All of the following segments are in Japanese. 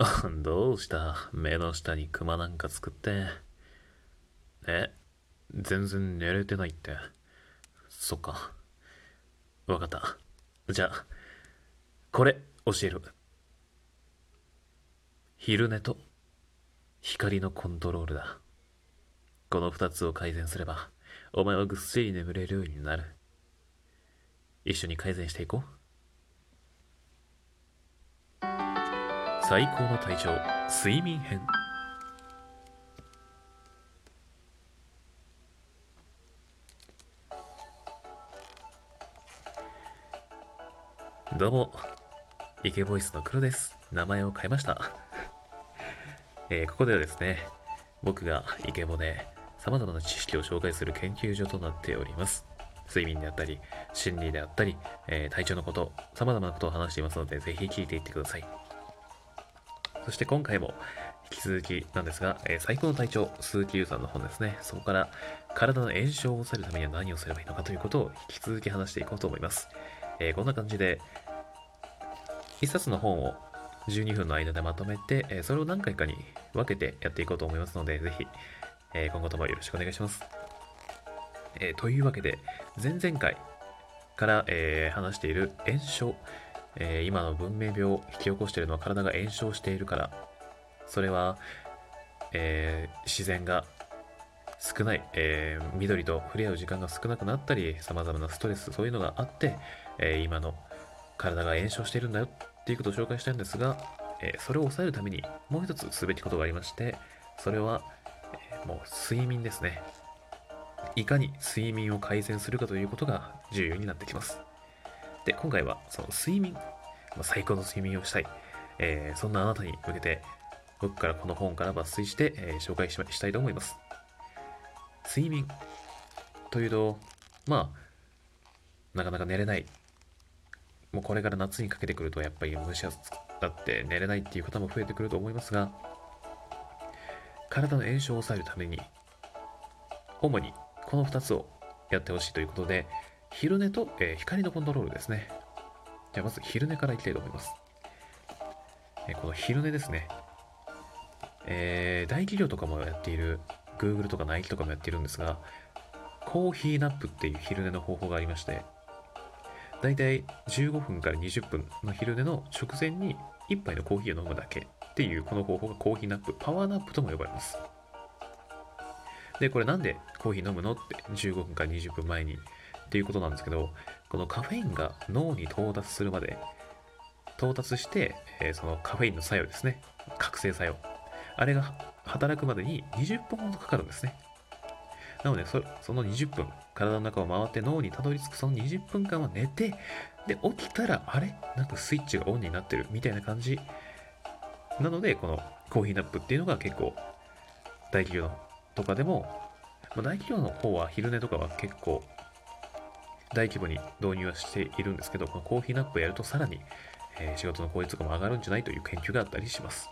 どうした？目の下にクマなんか作って。え？全然寝れてないって。そっか。わかった。じゃあ、これ教える。昼寝と光のコントロールだ。この二つを改善すれば、お前はぐっすり眠れるようになる。一緒に改善していこう。最高の体調。睡眠編。どうも。イケボイスの黒です。名前を変えました。えー、ここではですね僕がイケボで様々な知識を紹介する研究所となっております。睡眠であったり心理であったり、えー、体調のこと様々なことを話していますのでぜひ聞いていってください。そして今回も引き続きなんですが、えー、最高の体調、鈴木優さんの本ですね。そこから体の炎症を抑えるためには何をすればいいのかということを引き続き話していこうと思います。えー、こんな感じで、一冊の本を12分の間でまとめて、えー、それを何回かに分けてやっていこうと思いますので、ぜひ、え今後ともよろしくお願いします。えというわけで、前々回から、え話している炎症、えー、今の文明病を引き起こしているのは体が炎症しているから、それは、えー、自然が少ない、えー、緑と触れ合う時間が少なくなったり、様々なストレス、そういうのがあって、え、今の体が炎症しているんだよっていうことを紹介したいんですが、えそれを抑えるためにもう一つすべきことがありまして、それは、えもう睡眠ですね。いかに睡眠を改善するかということが重要になってきます。で、今回はその睡眠、ま、最高の睡眠をしたい、えー、そんなあなたに向けて、僕からこの本から抜粋して、えー、紹介したいと思います。睡眠というと、まあ、なかなか寝れない。もうこれから夏にかけてくると、やっぱり蒸し暑だって寝れないっていう方も増えてくると思いますが、体の炎症を抑えるために、主にこの2つをやってほしいということで、昼寝と、えー、光のコントロールですね。じゃあまず昼寝からいきたいと思います。えー、この昼寝ですね。えー、大企業とかもやっている、Google とか Nike とかもやっているんですが、コーヒーナップっていう昼寝の方法がありまして、だいたい15分から20分の昼寝の直前に1杯のコーヒーを飲むだけっていうこの方法がコーヒーナップ、パワーナップとも呼ばれます。で、これなんでコーヒー飲むのって15分から20分前にっていうことなんですけど、このカフェインが脳に到達するまで、到達して、えー、そのカフェインの作用ですね。覚醒作用。あれが働くまでに20分ほどかかるんですね。なのでそ、その20分、体の中を回って脳にたどり着くその20分間は寝て、で、起きたら、あれ？なんかスイッチがオンになってるみたいな感じ。なので、このコーヒーナップっていうのが結構、大企業とかでも、まあ、大企業の方は昼寝とかは結構大規模に導入はしているんですけど、このコーヒーナップをやるとさらに、えー、仕事の効率とかも上がるんじゃないという研究があったりします。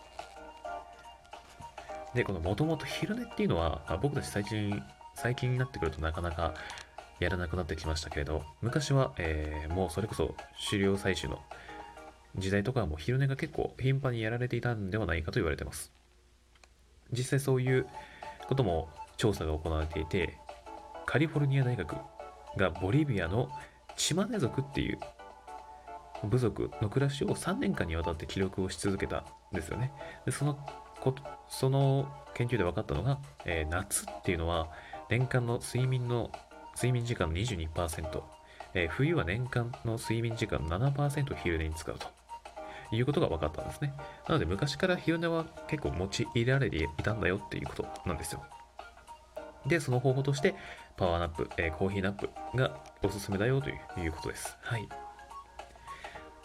で、このもともと昼寝っていうのは、まあ、僕たち最近、最近になってくるとなかなかやらなくなってきましたけれど、昔は、えー、もうそれこそ狩猟採取の時代とかはもう昼寝が結構頻繁にやられていたんではないかと言われてます。実際そういうことも調査が行われていて、カリフォルニア大学がボリビアのチマネ族っていう部族の暮らしを3年間にわたって記録をし続けたんですよね。でそのこその研究で分かったのが、えー、夏っていうのは年間の睡眠の睡眠時間の22%、えー、冬は年間の睡眠時間の7%を昼寝に使うということが分かったんですね。なので昔から昼寝は結構用いられていたんだよっていうことなんですよ。で、その方法として、パワーナップ、えー、コーヒーナップがおすすめだよということです。はい。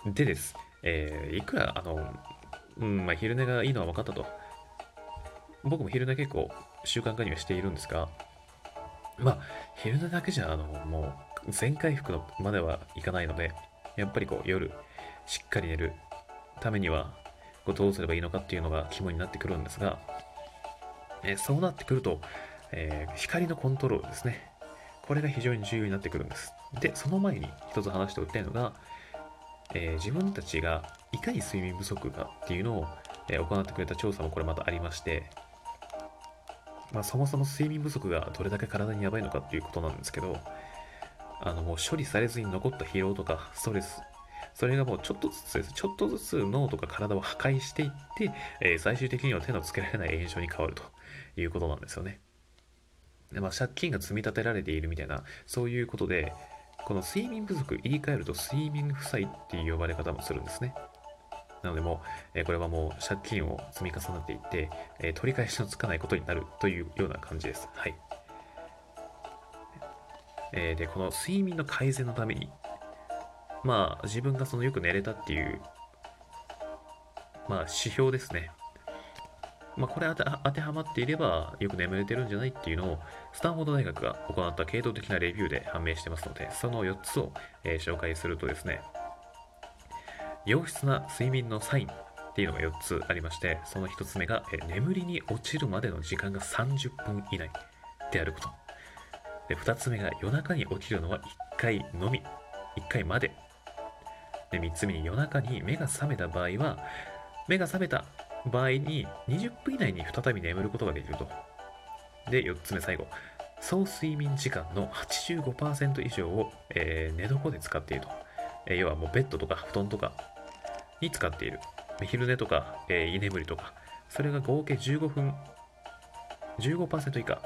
でです。えー、いくら、あの、うん、まあ、昼寝がいいのは分かったと。僕も昼寝結構習慣化にはしているんですが、まあ、昼寝だけじゃ、あの、もう、全回復のまではいかないので、やっぱりこう、夜、しっかり寝るためには、こうどうすればいいのかっていうのが肝になってくるんですが、えそうなってくると、えー、光のコントロールですね。これが非常に重要になってくるんです。で、その前に一つ話しておきたいのが、えー、自分たちがいかに睡眠不足かっていうのをえー行ってくれた調査もこれまたありまして、まあ、そもそも睡眠不足がどれだけ体にやばいのかっていうことなんですけど、あのもう処理されずに残った疲労とかストレス、それがもうちょっとずつです。ちょっとずつ脳とか体を破壊していって、えー最終的には手のつけられない炎症に変わるということなんですよね。まあ、借金が積み立てられているみたいな、そういうことで、この睡眠不足、言い換えると睡眠負債っていう呼ばれ方もするんですね。なのでもう、えこれはもう借金を積み重なっていって、え取り返しのつかないことになるというような感じです。はい。えーで、この睡眠の改善のために、まあ、自分がそのよく寝れたっていう、まあ、指標ですね。まあ、これ当てはまっていれば、よく眠れてるんじゃないっていうのを、スタンフォード大学が行った系統的なレビューで判明してますので、その4つを、えー紹介するとですね、良質な睡眠のサインっていうのが4つありまして、その1つ目が、えー眠りに落ちるまでの時間が30分以内であること。で、2つ目が夜中に起きるのは1回のみ、1回まで。で、3つ目に夜中に目が覚めた場合は、目が覚めた場合に20分以内に再び眠ることができると。で、4つ目最後。総睡眠時間の85%以上を、えー寝床で使っていると。えー要はもうベッドとか布団とかに使っている。昼寝とか、えー居眠りとか、それが合計15分、15%以下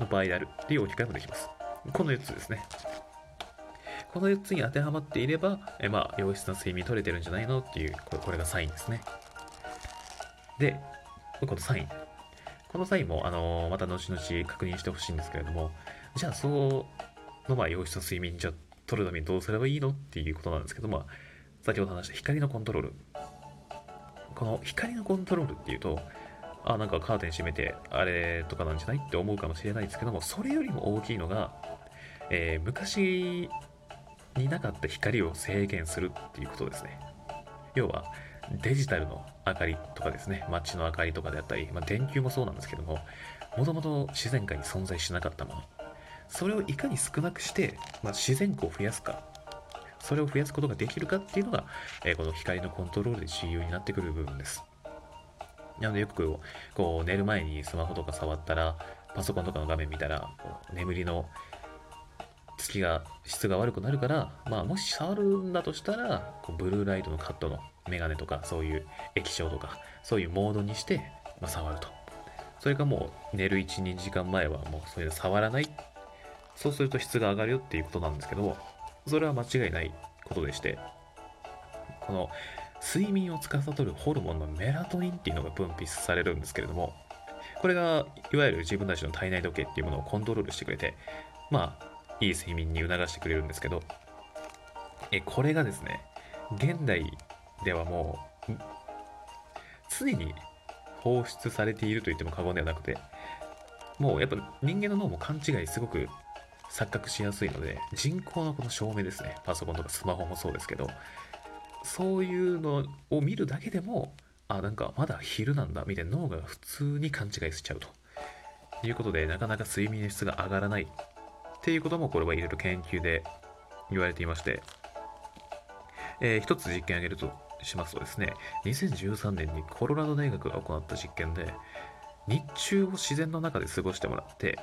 の場合であるっていう置き換えもできます。この4つですね。この4つに当てはまっていれば、えーまあ、良質な睡眠取れてるんじゃないの？っていう、これこれがサインですね。で、このサイン。このサインも、あのーまた後々確認してほしいんですけれども、じゃあ、その、まあ、良質な睡眠じゃ取るためにどうすればいいのっていうことなんですけど、まあ、先ほど話した光のコントロール。この光のコントロールっていうと、あ、なんかカーテン閉めて、あれとかなんじゃないって思うかもしれないですけども、それよりも大きいのが、えー昔になかった光を制限するっていうことですね。要は、デジタルの明かりとかですね、街の明かりとかであったり、まあ、電球もそうなんですけども、もともと自然界に存在しなかったもの。それをいかに少なくして、まあ、自然光を増やすか、それを増やすことができるかっていうのが、えーこの光のコントロールで重要になってくる部分です。なのでよくこう寝る前にスマホとか触ったら、パソコンとかの画面見たら、こう眠りの月が質が悪くなるから、まあ、もし触るんだとしたらこうブルーライトのカットのメガネとかそういう液晶とかそういうモードにして、まあ、触ると。それかもう寝る12時間前はもうそういうの触らない。そうすると質が上がるよっていうことなんですけどそれは間違いないことでしてこの睡眠を司るホルモンのメラトニンっていうのが分泌されるんですけれどもこれがいわゆる自分たちの体内時計っていうものをコントロールしてくれてまあいい睡眠に促してくれるんですけどえこれがですね現代ではもう常に放出されていると言っても過言ではなくてもうやっぱ人間の脳も勘違いすごく錯覚しやすいので人工のこの照明ですねパソコンとかスマホもそうですけどそういうのを見るだけでもあなんかまだ昼なんだみたいな脳が普通に勘違いしちゃうということでなかなか睡眠の質が上がらないっていうこともこれはいろいろ研究で言われていまして、えー一つ実験を挙げるとしますとですね2013年にコロラド大学が行った実験で日中を自然の中で過ごしてもらって、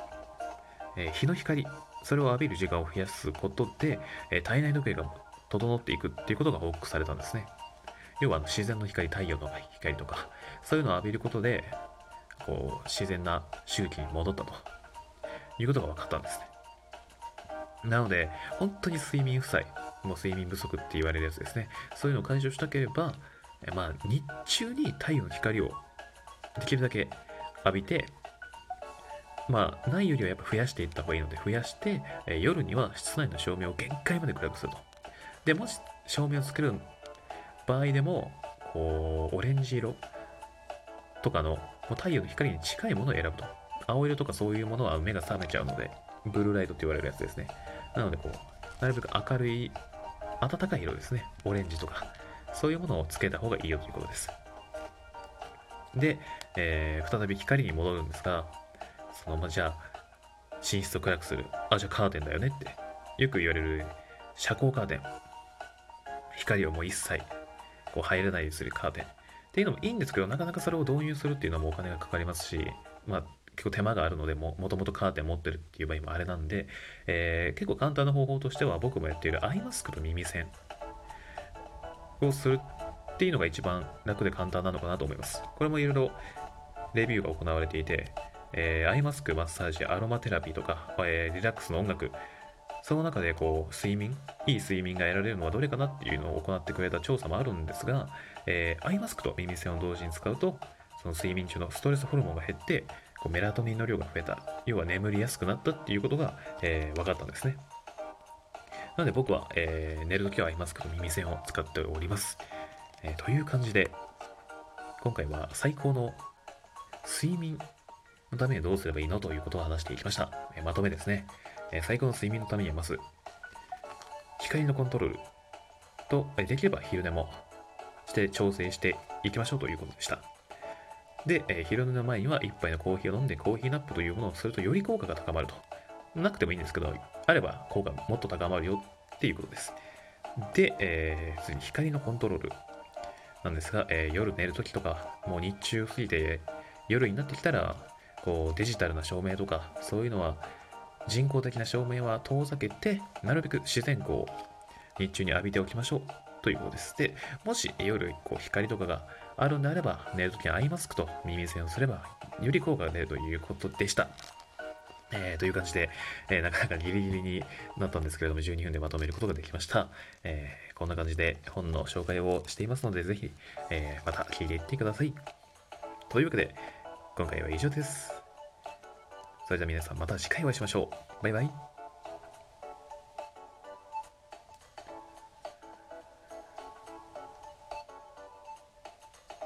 えー日の光それを浴びる時間を増やすことで、えー体内時計が整っていくっていうことが報告されたんですね。要は自然の光太陽の光とかそういうのを浴びることでこう自然な周期に戻ったということが分かったんですね。なので本当に睡眠負債もう睡眠不足って言われるやつですね。そういうのを解消したければまあ日中に太陽の光をできるだけ浴びてまあないよりはやっぱ増やしていった方がいいので増やして、え夜には室内の照明を限界まで暗くすると。でもし照明を作る場合でもこうオレンジ色とかのもう太陽の光に近いものを選ぶと。青色とかそういうものは目が覚めちゃうのでブルーライトって言われるやつですね。なのでこうなるべく明るい暖かい色ですね。オレンジとか。そういうものをつけた方がいいよということです。で、えー再び光に戻るんですがそのまあじゃあ寝室を暗くする。あじゃあカーテンだよねってよく言われる遮光カーテン。光をもう一切こう入らないようにするカーテン。っていうのもいいんですけど、なかなかそれを導入するっていうのもお金がかかりますし、まあ、結構手間があるのでも、ともとカーテン持ってるっていう場合もあれなんで、えー、結構簡単な方法としては僕もやっているアイマスクと耳栓をするっていうのが一番楽で簡単なのかなと思います。これもいろいろレビューが行われていて、えー、アイマスク、マッサージ、アロマテラピーとか、えー、リラックスの音楽、その中でこう睡眠、いい睡眠が得られるのはどれかなっていうのを行ってくれた調査もあるんですが、えー、アイマスクと耳栓を同時に使うと、その睡眠中のストレスホルモンが減って、こうメラトニンの量が増えた、要は眠りやすくなったっていうことが、えー、分かったんですね。なので僕は、えー、寝るときはアイマスクと耳栓を使っております。えー、という感じで、今回は最高の睡眠のためにどうすればいいのということを話していきました。え、まとめですね、え最高の睡眠のためにはまず、光のコントロールと、できれば昼寝もして調整していきましょうということでした。で、え昼寝の前には1杯のコーヒーを飲んでコーヒーナップというものをするとより効果が高まると。なくてもいいんですけど、あれば効果もっと高まるよっていうことです。で、えー、次に光のコントロールなんですが、えー、夜寝るときとか、もう日中過ぎて夜になってきたら、こうデジタルな照明とか、そういうのは人工的な照明は遠ざけて、なるべく自然光を日中に浴びておきましょうということです。で、もし夜こう光とかがあるんであれば、寝るときにアイマスクと耳栓をすれば、より効果が出るということでした。えー、という感じで、えー、なかなかギリギリになったんですけれども、12分でまとめることができました。えー、こんな感じで本の紹介をしていますので、ぜひ、えまた聞いていってください。というわけで、今回は以上です。それでは皆さんまた次回お会いしましょう。バイバイ。